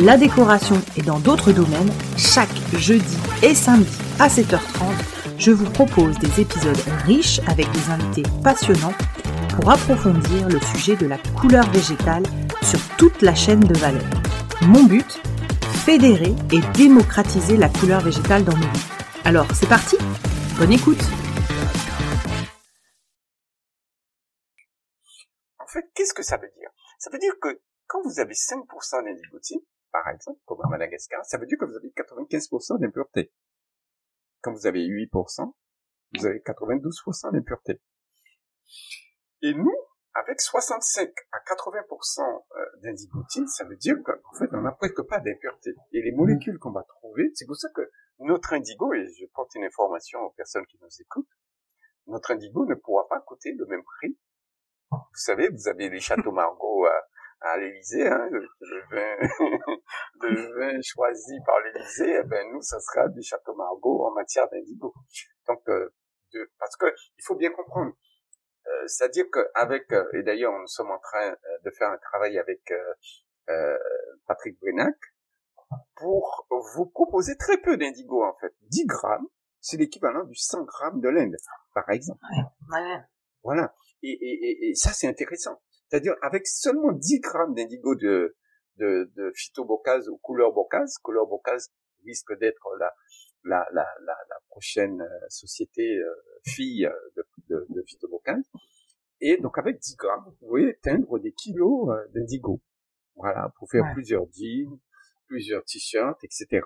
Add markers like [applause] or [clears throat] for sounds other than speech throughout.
la décoration et dans d'autres domaines, chaque jeudi et samedi à 7h30, je vous propose des épisodes riches avec des invités passionnants pour approfondir le sujet de la couleur végétale sur toute la chaîne de valeur. Mon but Fédérer et démocratiser la couleur végétale dans nos vies. Alors, c'est parti Bonne écoute En fait, qu'est-ce que ça veut dire? Ça veut dire que quand vous avez 5% d'indigotine, par exemple, comme à Madagascar, ça veut dire que vous avez 95% d'impureté. Quand vous avez 8%, vous avez 92% d'impureté. Et nous, avec 65 à 80% euh, d'indigotine, ça veut dire qu'en fait, on n'a presque pas d'impureté. Et les molécules qu'on va trouver, c'est pour ça que notre indigo, et je porte une information aux personnes qui nous écoutent, notre indigo ne pourra pas coûter le même prix. Vous savez, vous avez les châteaux [laughs] Margaux à, à l'Élysée, hein, le, vin, [laughs] le vin choisi par l'Élysée, eh ben nous, ça sera du Château Margaux en matière d'indigo. Donc, euh, de, parce que il faut bien comprendre, euh, c'est-à-dire qu'avec, euh, et d'ailleurs nous sommes en train de faire un travail avec Patrick Brenac, pour vous proposer très peu d'indigo en fait. 10 grammes, c'est l'équivalent du 100 grammes de l'Inde, par exemple. Ouais, ouais. Voilà. Et, et, et ça, c'est intéressant. C'est-à-dire avec seulement 10 grammes d'indigo de, de, de phytobocase ou couleur bocase, couleur bocase risque d'être la, la, la, la, la, prochaine euh, société euh, fille euh, de, de, de phytobocase. Et donc avec 10 grammes, vous pouvez teindre des kilos d'indigo. Voilà, pour faire plusieurs jeans, plusieurs t-shirts, etc.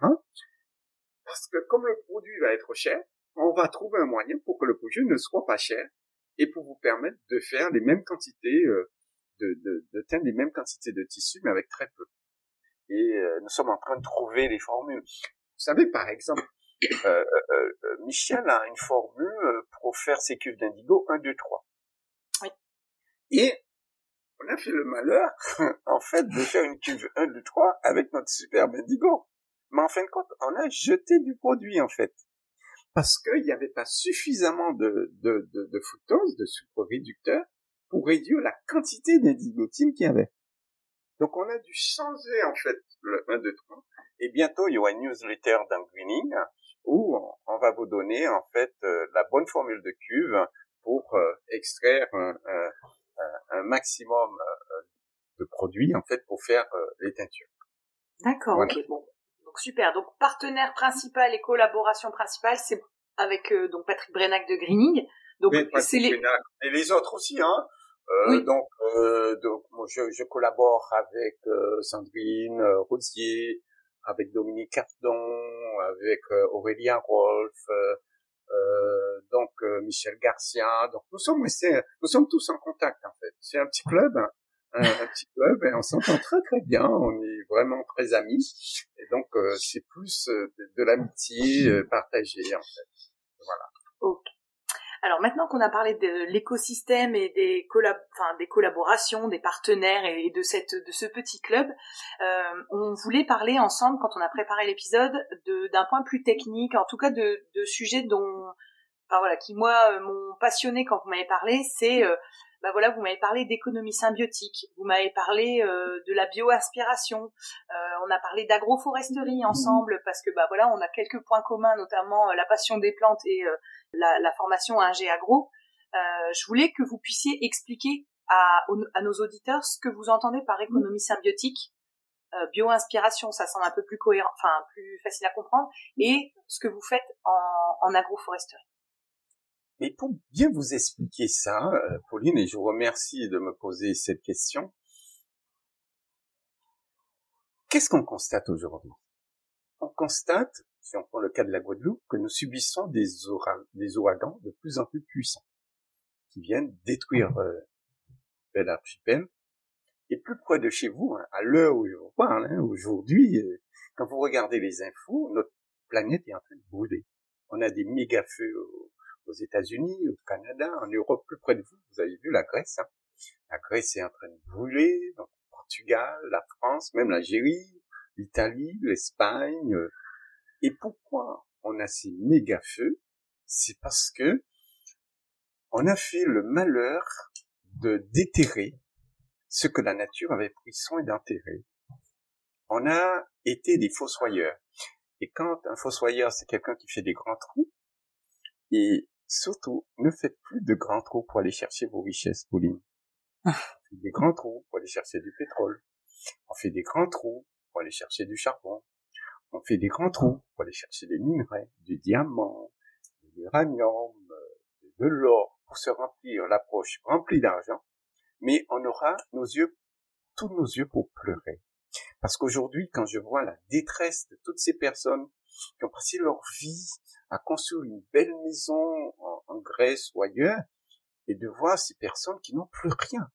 Parce que comme le produit va être cher, on va trouver un moyen pour que le produit ne soit pas cher et pour vous permettre de faire les mêmes quantités de, de, de teindre les mêmes quantités de tissu, mais avec très peu. Et euh, nous sommes en train de trouver les formules. Vous savez, par exemple, euh, euh, euh Michel a une formule pour faire ses cuves d'indigo 1, 2, 3. Oui. Et on a fait le malheur, [laughs] en fait, de faire une cuve 1, 2, 3 avec notre superbe indigo. Mais en fin de compte, on a jeté du produit, en fait. Parce qu'il n'y avait pas suffisamment de, de, de, de fructose, de sucre réducteur, pour réduire la quantité d'indigotine qu'il y avait. Donc on a dû changer en fait le 1, 2, 3. Et bientôt il y aura une newsletter d'un greening où on, va vous donner en fait euh, la bonne formule de cuve pour euh, extraire un, un, maximum euh, de produits en fait pour faire les teintures. D'accord, ok, bon. Donc super. Donc partenaire principal et collaboration principale, c'est avec donc Patrick Brenac de Greening. Donc c'est les... et les autres aussi, hein. Euh, donc, euh, donc je, je, collabore avec euh, Sandrine euh, Rosier, avec Dominique Cardon, avec euh, Aurélien Rolf, donc Michel Garcia. Donc nous sommes nous sommes tous en contact en fait. C'est un petit club, hein, un, petit club, et on s'entend très très bien. On est vraiment très amis, et donc c'est plus de, de l'amitié partagée en fait. Voilà. Ok. Alors maintenant qu'on a parlé de l'écosystème et des, enfin, des collaborations, des partenaires et de, cette, de ce petit club, euh, on voulait parler ensemble, quand on a préparé l'épisode, d'un point plus technique, en tout cas de, de sujets dont, enfin voilà, qui moi euh, m'ont passionné quand vous m'avez parlé, c'est euh, bah voilà, vous m'avez parlé d'économie symbiotique, vous m'avez parlé euh, de la bioaspiration, euh, on a parlé d'agroforesterie mmh. ensemble parce que bah voilà, on a quelques points communs, notamment euh, la passion des plantes et la, la, formation à un G agro. je voulais que vous puissiez expliquer à, à, nos auditeurs ce que vous entendez par économie symbiotique euh, bio-inspiration, ça semble un peu plus cohérent, enfin plus facile à comprendre, et ce que vous faites en, en agroforesterie. Mais pour bien vous expliquer ça, euh, Pauline, et je vous remercie de me poser cette question, qu'est-ce qu'on constate aujourd'hui? On constate, si on prend le cas de la Guadeloupe, que nous subissons des, des ouragans de plus en plus puissants, qui viennent détruire euh, l'archipel et plus près de chez vous, hein, à l'heure où je vous parle, hein, aujourd'hui, euh, quand vous regardez les infos, notre planète est en train de brûler. On a des méga feux États-Unis, au Canada, en Europe, plus près de vous. Vous avez vu la Grèce. Hein. La Grèce est en train de brûler, donc le Portugal, la France, même l'Algérie, l'Italie, l'Espagne. Euh. Et pourquoi on a ces méga feux? C'est parce que on a fait le malheur de déterrer ce que la nature avait pris soin d'enterrer. On a été des fossoyeurs. Et quand un fossoyeur, c'est quelqu'un qui fait des grands trous, et surtout, ne faites plus de grands trous pour aller chercher vos richesses, Pauline. On fait des grands trous pour aller chercher du pétrole. On fait des grands trous pour aller chercher du charbon. On fait des grands trous pour aller chercher des minerais, du diamant, de l'uranium, de l'or, pour se remplir la poche remplie d'argent mais on aura nos yeux, tous nos yeux pour pleurer. Parce qu'aujourd'hui, quand je vois la détresse de toutes ces personnes qui ont passé leur vie à construire une belle maison en, Grèce ou ailleurs, et de voir ces personnes qui n'ont plus rien,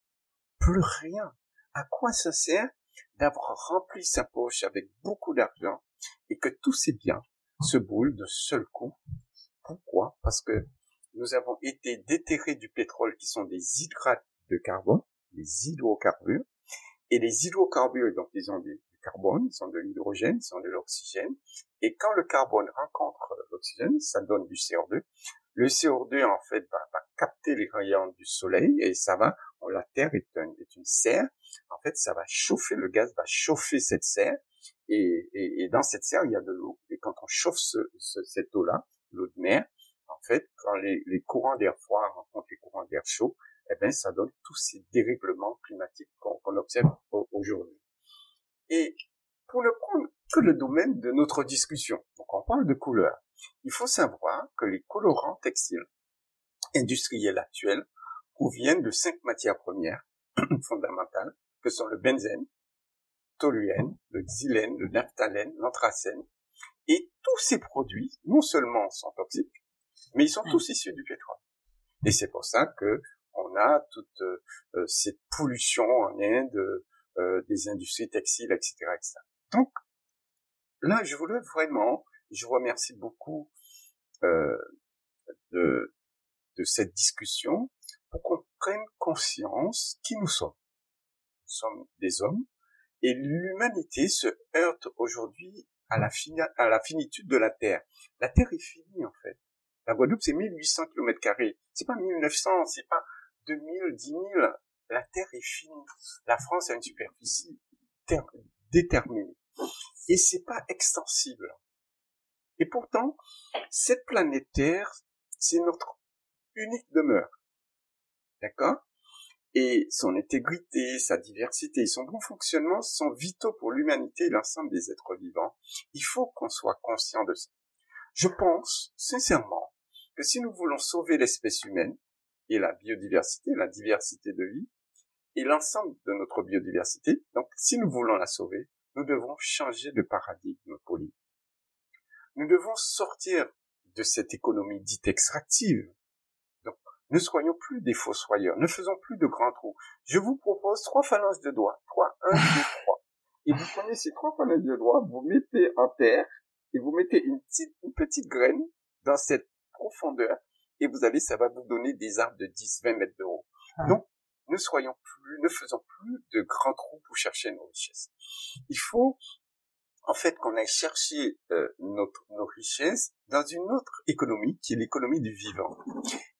plus rien. À quoi ça sert d'avoir rempli sa poche avec beaucoup d'argent et que tous ces biens se brûlent de seul coup? Pourquoi? Parce que nous avons été déterrés du pétrole qui sont des hydrates de carbone, les hydrocarbures. Et les hydrocarbures, donc ils ont du carbone, ils ont de l'hydrogène, ils ont de l'oxygène. Et quand le carbone rencontre l'oxygène, ça donne du CO2. Le CO2, en fait, va, capter les rayons du soleil et ça va, la Terre est, une serre. En fait, ça va chauffer, le gaz va chauffer cette serre. Et, dans cette serre, il y a de l'eau. Et quand on chauffe ce, cette eau-là, l'eau de mer, en fait, quand les, courants d'air froid rencontrent les courants d'air chaud, eh bien, ça donne tous ces dérèglements climatiques qu'on observe aujourd'hui. Et pour ne prendre que le domaine de notre discussion, donc on parle de couleurs, il faut savoir que les colorants textiles industriels actuels proviennent de cinq matières premières [clears throat] fondamentales, que sont le benzène, toluène, le xylène, le naphthalène, l'anthracène. Et tous ces produits, non seulement sont toxiques, mais ils sont mmh. tous issus du pétrole. Et c'est pour ça que on a toute euh, cette pollution en Inde, euh, des industries textiles, etc., etc. Donc là, je voulais vraiment, je vous remercie beaucoup euh, de, de cette discussion pour qu'on prenne conscience qui nous sommes. Nous sommes des hommes et l'humanité se heurte aujourd'hui à la, finitude de la Terre. La Terre est finie en fait. La Guadeloupe c'est 1800 km carrés. C'est pas 1900, c'est pas 2000, 10 000, la Terre est finie. La France a une superficie déterminée. Et c'est pas extensible. Et pourtant, cette planète Terre, c'est notre unique demeure. D'accord? Et son intégrité, sa diversité son bon fonctionnement sont vitaux pour l'humanité et l'ensemble des êtres vivants. Il faut qu'on soit conscient de ça. Je pense, sincèrement, que si nous voulons sauver l'espèce humaine, et la biodiversité, la diversité de vie, et l'ensemble de notre biodiversité. Donc, si nous voulons la sauver, nous devons changer de paradigme politique. Nous devons sortir de cette économie dite extractive. Donc, ne soyons plus des fossoyeurs, ne faisons plus de grands trous. Je vous propose trois phalanges de doigts, trois, un, deux, [laughs] trois. Et vous prenez ces trois phalanges de doigts, vous mettez en terre, et vous mettez une petite, une petite graine dans cette profondeur, et vous allez, ça va vous donner des arbres de 10, 20 mètres de haut. Ah. Donc, ne soyons plus, ne faisons plus de grands trous pour chercher nos richesses. Il faut, en fait, qu'on aille chercher euh, notre, nos richesses dans une autre économie qui est l'économie du vivant.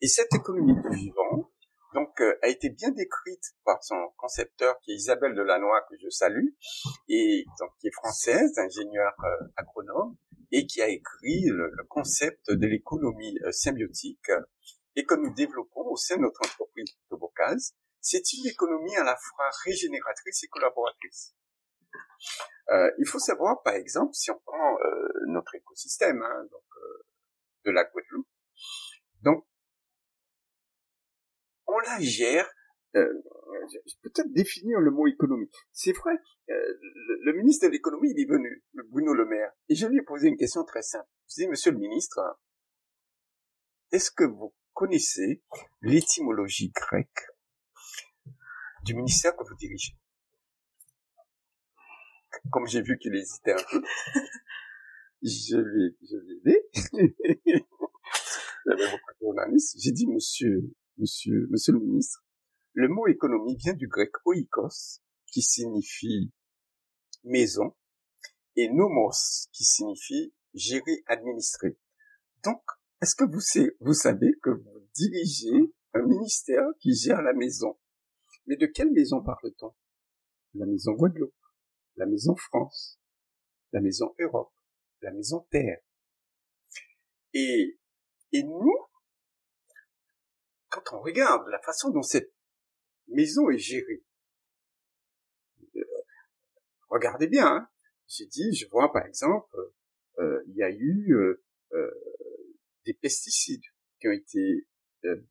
Et cette économie du vivant, donc, euh, a été bien décrite par son concepteur qui est Isabelle Delannoy, que je salue, et donc qui est française, ingénieure euh, agronome, et qui a écrit le, concept de l'économie euh, symbiotique et que nous développons au sein de notre entreprise de Bocaz. C'est une économie à la fois régénératrice et collaboratrice. Euh, il faut savoir, par exemple, si on prend euh, notre écosystème, hein, donc euh, de la Guadeloupe, donc on la gère. Euh, peut-être définir le mot économie. C'est vrai, le, le, ministre de l'économie, il est venu, Bruno Le Maire, et je lui ai posé une question très simple. Je lui ai dit, Monsieur le ministre, est-ce que vous connaissez l'étymologie grecque du ministère que vous dirigez. Comme j'ai vu qu'il hésitait un peu, [laughs] je lui, je lui ai dit, [laughs] il y avait beaucoup de journalistes, j'ai dit, monsieur, monsieur, monsieur le ministre, le mot économie vient du grec oikos, qui signifie maison, et nomos, qui signifie gérer, administrer. Donc, est-ce que vous, vous savez que vous dirigez un ministère qui gère la maison? Mais de quelle maison parle-t-on? La maison Guadeloupe, la maison France, la maison Europe, la maison Terre. Et, et nous, quand on regarde la façon dont cette maison est gérée, euh, regardez bien, hein. j'ai dit, je vois par exemple, euh, il y a eu euh, euh des pesticides qui ont été euh,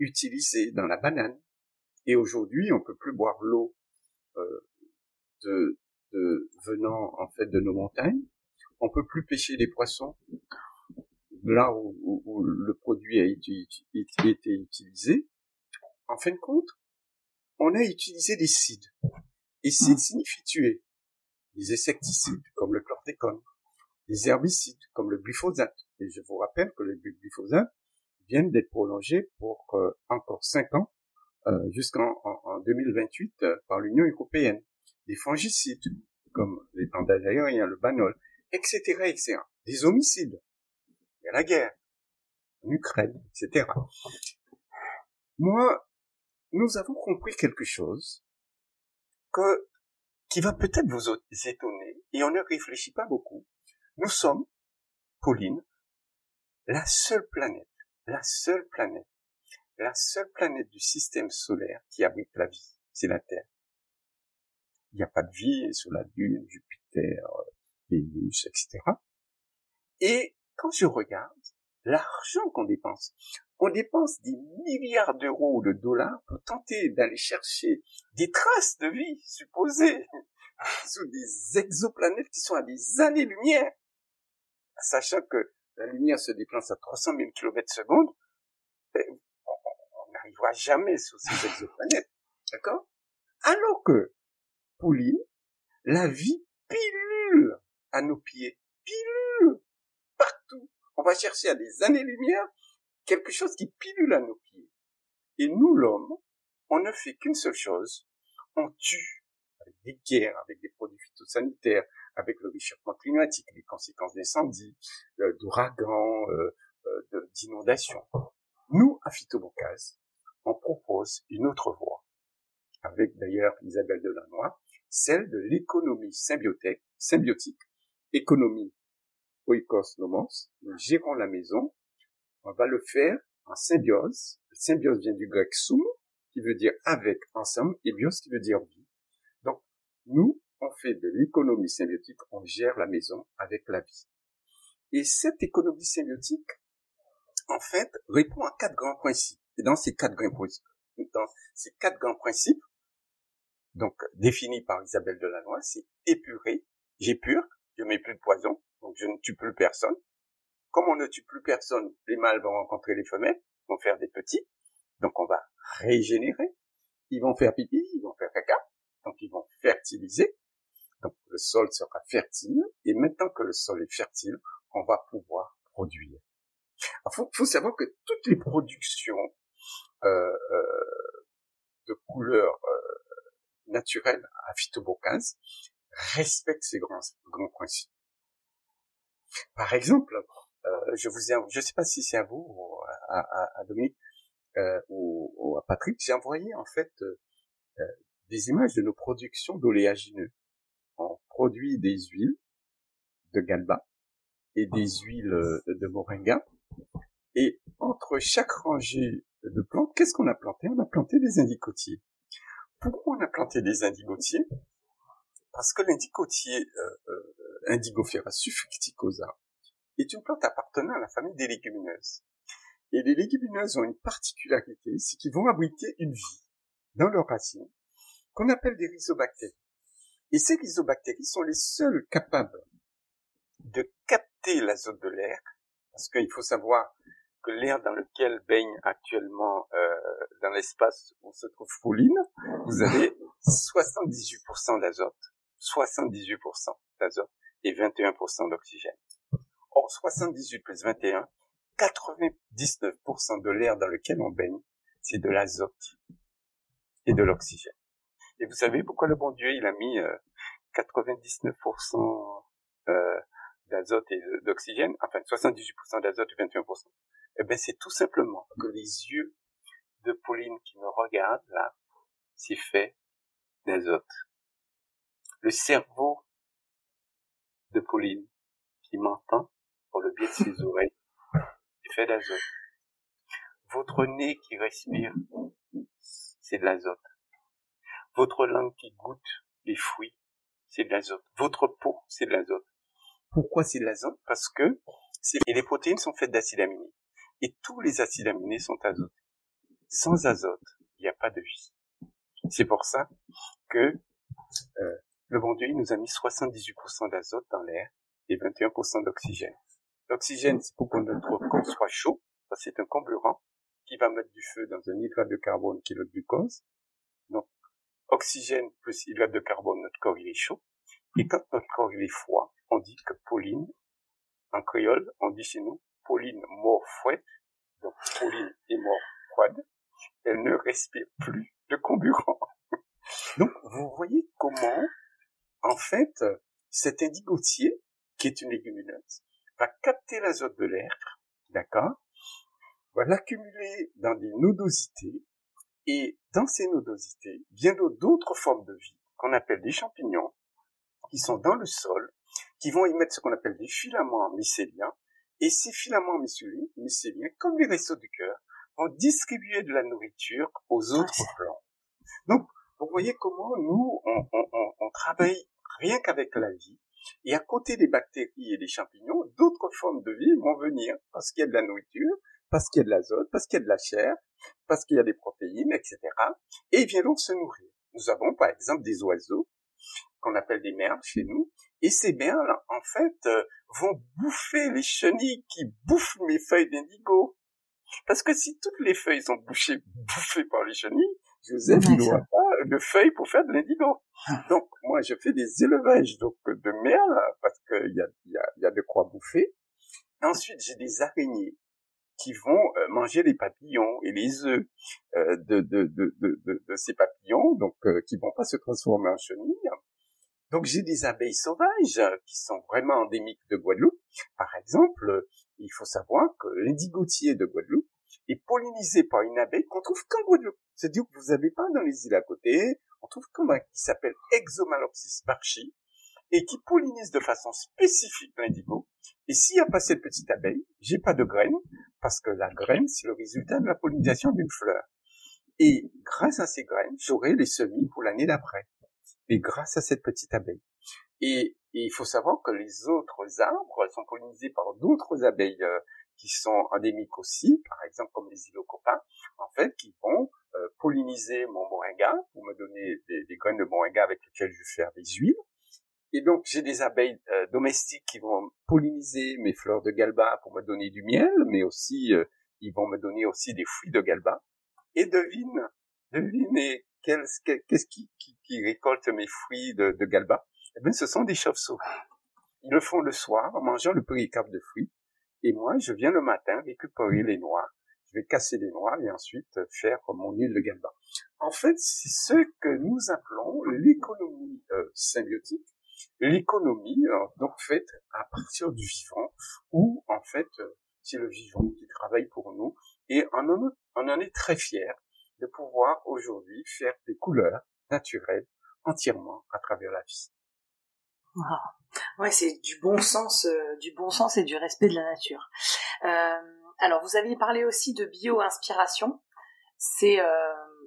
utilisés dans la banane. Et aujourd'hui, on peut plus boire l'eau euh, de, de, venant en fait de nos montagnes. On peut plus pêcher les poissons là où, le produit a été, été, utilisé. En fin de compte, on a utilisé des cides. Et cides signifie tuer. Des insecticides comme le chlordécone, des herbicides comme le glyphosate, et je vous rappelle que les glyphosate viennent d'être prolongés pour euh, encore cinq ans jusqu'en en, 2028 euh, par l'Union européenne. Des fongicides comme les bandages aériens, le banol, etc., etc. Des homicides. Il y a la guerre en Ukraine, etc. Moi, nous avons compris quelque chose que qui va peut-être vous étonner et on ne réfléchit pas beaucoup. Nous sommes, Pauline, la seule planète, la seule planète, la seule planète du système solaire qui abrite la vie, c'est la Terre. Il n'y a pas de vie sur la Lune, Jupiter, Vénus, etc. Et quand je regarde l'argent qu'on dépense, on dépense des milliards d'euros ou de dollars pour tenter d'aller chercher des traces de vie supposées [laughs] sous des exoplanètes qui sont à des années-lumière, sachant que la lumière se déplace à 300 000 km secondes, on n'arrivera jamais sur ces [laughs] exoplanètes. D'accord? [laughs] Alors que, Pauline, la vie pilule à nos pieds. Pilule partout. On va chercher à des années-lumière quelque chose qui pilule à nos pieds. Et nous, l'homme, on ne fait qu'une seule chose. On tue avec des guerres, avec des produits phytosanitaires, avec le réchauffement climatique, les conséquences d'incendies, euh, d'ouragans, euh, euh d'inondations. Nous, à Phytobocase, on propose une autre voie, avec d'ailleurs Isabelle Delannoy, celle de l'économie symbiotique, symbiotique, économie oikos nomos, nous gérons la maison, on va le faire en symbiose. Symbiose vient du grec sum, qui veut dire avec, ensemble, et bios qui veut dire vie. Donc, nous, on fait de l'économie symbiotique, on gère la maison avec la vie. Et cette économie symbiotique, en fait, répond à quatre grands principes. Et dans ces quatre grands principes, donc définis par Isabelle Delannoy, c'est épurer, j'épure, je mets plus de poison, donc je ne tue plus personne. Comme on ne tue plus personne, les mâles vont rencontrer les femelles, vont faire des petits, donc on va régénérer, ils vont faire pipi, ils vont faire caca, donc ils vont fertiliser, donc le sol sera fertile et maintenant que le sol est fertile, on va pouvoir produire. Il faut, faut, savoir que toutes les productions de couleurs euh, naturelles à phytobocase respectent ces grands, grands principes. Par exemple, euh, je vous ai, je sais pas si c'est à vous, ou à, à, à Dominique euh, ou, ou, à Patrick, j'ai envoyé en fait euh, des images de nos productions d'oléagineux on produit des huiles de galba et des huiles euh, de moringa. Et entre chaque rangée de plantes, qu'est-ce qu'on a planté? On a planté des indigotiers. Pourquoi on a planté des indigotiers? Parce que l'indicotier euh, euh, Indigofera sulfurticosa est une plante appartenant à la famille des légumineuses. Et les légumineuses ont une particularité, c'est qu'ils vont abriter une vie dans leurs racines qu'on appelle des rhizobactéries. Et ces rhizobactéries sont les seules capables de capter l'azote de l'air, parce qu'il faut savoir que l'air dans lequel baigne actuellement euh, dans l'espace où se trouve Fouline, vous avez 78% d'azote, 78% d'azote et 21% d'oxygène. Or, 78 plus 21, 99% de l'air dans lequel on baigne, c'est de l'azote et de l'oxygène. Et vous savez pourquoi le bon Dieu, il a mis 99% euh, euh, d'azote et d'oxygène, enfin 78% d'azote et 21%. Eh ben, c'est tout simplement que les yeux de Pauline qui me regardent là, c'est fait d'azote. Le cerveau de Pauline qui m'entend pour le biais de ses [laughs] oreilles, c'est fait d'azote. Votre nez qui respire, c'est de l'azote. Votre langue qui goûte les fruits, c'est de l'azote. Votre peau, c'est de l'azote. Pourquoi c'est de l'azote? Parce que et les protéines sont faites d'acides aminés. Et tous les acides aminés sont azotés. Sans azote, il n'y a pas de vie. C'est pour ça que euh, le bon Dieu nous a mis 78% d'azote dans l'air et 21% d'oxygène. L'oxygène, c'est pour que notre corps soit chaud, c'est un comburant qui va mettre du feu dans un hydrate de carbone qui est le glucose. Donc, oxygène plus hydrate de carbone, notre corps il est chaud. Et quand notre corps il est froid, on dit que Pauline, en créole, on dit chez nous, Pauline mort donc Pauline est mort froide, elle ne respire plus de comburant. [laughs] donc, vous voyez comment, en fait, cet indigotier, qui est une légumineuse, va capter l'azote de l'air, d'accord, va l'accumuler dans des nodosités, et dans ces nodosités, bien d'autres formes de vie qu'on appelle des champignons, qui sont dans le sol, qui vont émettre ce qu'on appelle des filaments mycéliens, et ces filaments mycéliens, comme les réseaux du cœur, vont distribuer de la nourriture aux autres plantes. Donc, vous voyez comment nous, on, on, on travaille rien qu'avec la vie, et à côté des bactéries et des champignons, d'autres formes de vie vont venir parce qu'il y a de la nourriture, parce qu'il y a de l'azote, parce qu'il y a de la chair, parce qu'il y a des protéines, etc. Et ils viendront se nourrir. Nous avons par exemple des oiseaux qu'on appelle des merles chez nous, et ces merles, en fait, euh, vont bouffer les chenilles qui bouffent mes feuilles d'indigo. Parce que si toutes les feuilles sont bouchées, [laughs] bouffées par les chenilles, Joseph, n'aura pas de feuilles pour faire de l'indigo. Ah. Donc, moi, je fais des élevages donc de merles, parce qu'il y a, y, a, y a de quoi bouffer. Ensuite, j'ai des araignées qui vont euh, manger les papillons et les œufs euh, de, de, de, de, ces papillons, donc euh, qui vont pas se transformer en chenilles. Donc j'ai des abeilles sauvages qui sont vraiment endémiques de Guadeloupe. Par exemple, il faut savoir que l'indigotier de Guadeloupe est pollinisé par une abeille qu'on trouve qu'en Guadeloupe. C'est-à-dire que vous n'avez pas dans les îles à côté. On trouve comme un qui s'appelle Exomalopsis barchi et qui pollinise de façon spécifique l'indigo. Et s'il n'y a pas cette petite abeille, j'ai pas de graines, parce que la graine, c'est le résultat de la pollinisation d'une fleur. Et grâce à ces graines, j'aurai les semis pour l'année d'après. Et grâce à cette petite abeille. Et, il faut savoir que les autres arbres sont pollinisés par d'autres abeilles euh, qui sont endémiques aussi, par exemple comme les ilocopins, en fait, qui vont euh, polliniser mon moringa pour me donner des, des graines de moringa avec lesquelles je vais faire des huiles. Et donc, j'ai des abeilles euh, domestiques qui vont polliniser mes fleurs de galba pour me donner du miel, mais aussi, euh, ils vont me donner aussi des fruits de galba. Et devine, devinez, qu'est-ce qui, récolte mes fruits de, de galba? Eh bien, ce sont des chauves-souris. Ils le font le soir en mangeant le péricarpe de fruits. Et moi, je viens le matin récupérer les noix. Je vais casser les noix et ensuite faire mon huile de galba. En fait, c'est ce que nous appelons l'économie euh, symbiotique l'économie euh, donc faite à partir du vivant, où en fait euh, c'est le vivant qui travaille pour nous, et on en, on en est très fier de pouvoir aujourd'hui faire des couleurs naturelles entièrement à travers la vie. Wow. Ouais, c'est du bon sens, euh, du bon sens et du respect de la nature. Euh, alors, vous aviez parlé aussi de bio-inspiration. C'est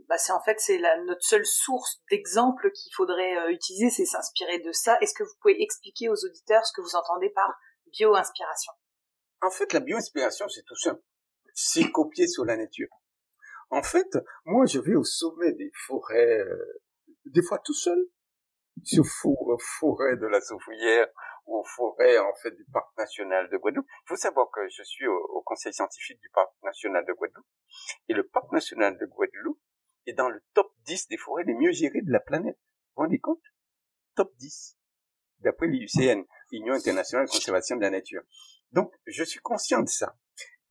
bah c'est en fait c'est notre seule source d'exemple qu'il faudrait euh, utiliser, c'est s'inspirer de ça. Est-ce que vous pouvez expliquer aux auditeurs ce que vous entendez par bio-inspiration? En fait, la bio-inspiration, c'est tout simple. C'est copier sur la nature. En fait, moi, je vais au sommet des forêts, euh, des fois tout seul, sur forêt de la Soufouillère ou aux forêts en fait du parc national de Guadeloupe. Il faut savoir que je suis au, conseil scientifique du parc national de Guadeloupe et le parc national de Guadeloupe est dans le top 10 des forêts les mieux gérées de la planète. Vous vous rendez compte? Top 10 d'après l'IUCN, l'Union internationale de conservation de la nature. Donc, je suis conscient de ça.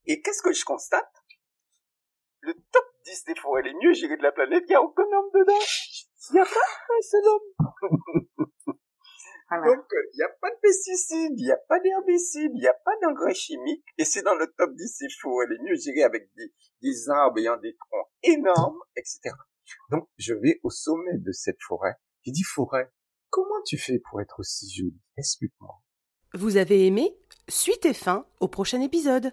Et qu'est-ce que je constate? Le top 10 des forêts les mieux gérées de la planète, il n'y a aucun homme dedans. Il n'y a pas un seul homme. Donc, il n'y a pas de pesticides, il n'y a pas d'herbicides, il n'y a pas d'engrais chimiques, et c'est dans le top 10 c'est faux, elle est mieux gérée avec des, des arbres ayant des troncs énormes, etc. Donc, je vais au sommet de cette forêt. Je dis, forêt, comment tu fais pour être aussi jolie? Explique-moi. Vous avez aimé Suite et fin au prochain épisode.